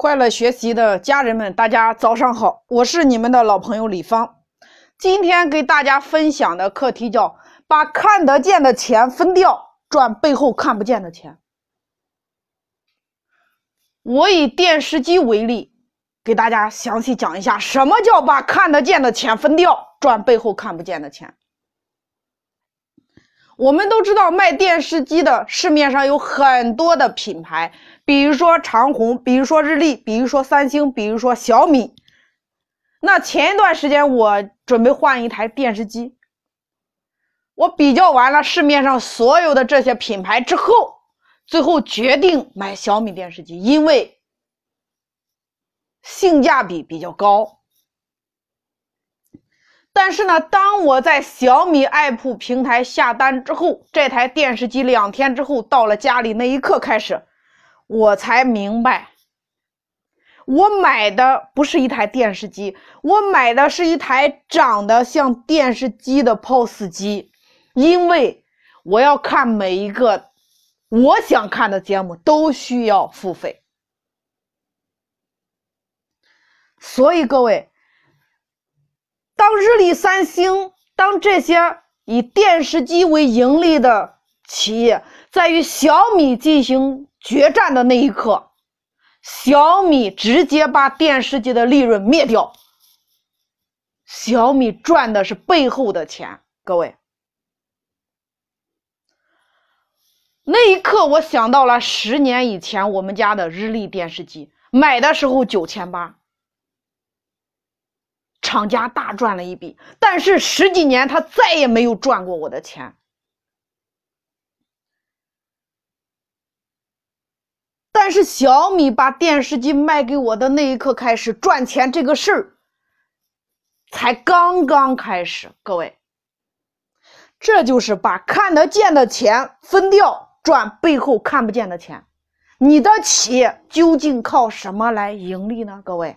快乐学习的家人们，大家早上好，我是你们的老朋友李芳。今天给大家分享的课题叫“把看得见的钱分掉，赚背后看不见的钱”。我以电视机为例，给大家详细讲一下什么叫把看得见的钱分掉，赚背后看不见的钱。我们都知道，卖电视机的市面上有很多的品牌，比如说长虹，比如说日立，比如说三星，比如说小米。那前一段时间我准备换一台电视机，我比较完了市面上所有的这些品牌之后，最后决定买小米电视机，因为性价比比较高。但是呢，当我在小米爱普平台下单之后，这台电视机两天之后到了家里那一刻开始，我才明白，我买的不是一台电视机，我买的是一台长得像电视机的 POS 机，因为我要看每一个我想看的节目都需要付费，所以各位。当日立、三星，当这些以电视机为盈利的企业在与小米进行决战的那一刻，小米直接把电视机的利润灭掉。小米赚的是背后的钱，各位。那一刻，我想到了十年以前我们家的日立电视机，买的时候九千八。厂家大赚了一笔，但是十几年他再也没有赚过我的钱。但是小米把电视机卖给我的那一刻开始赚钱，这个事儿才刚刚开始。各位，这就是把看得见的钱分掉，赚背后看不见的钱。你的企业究竟靠什么来盈利呢？各位。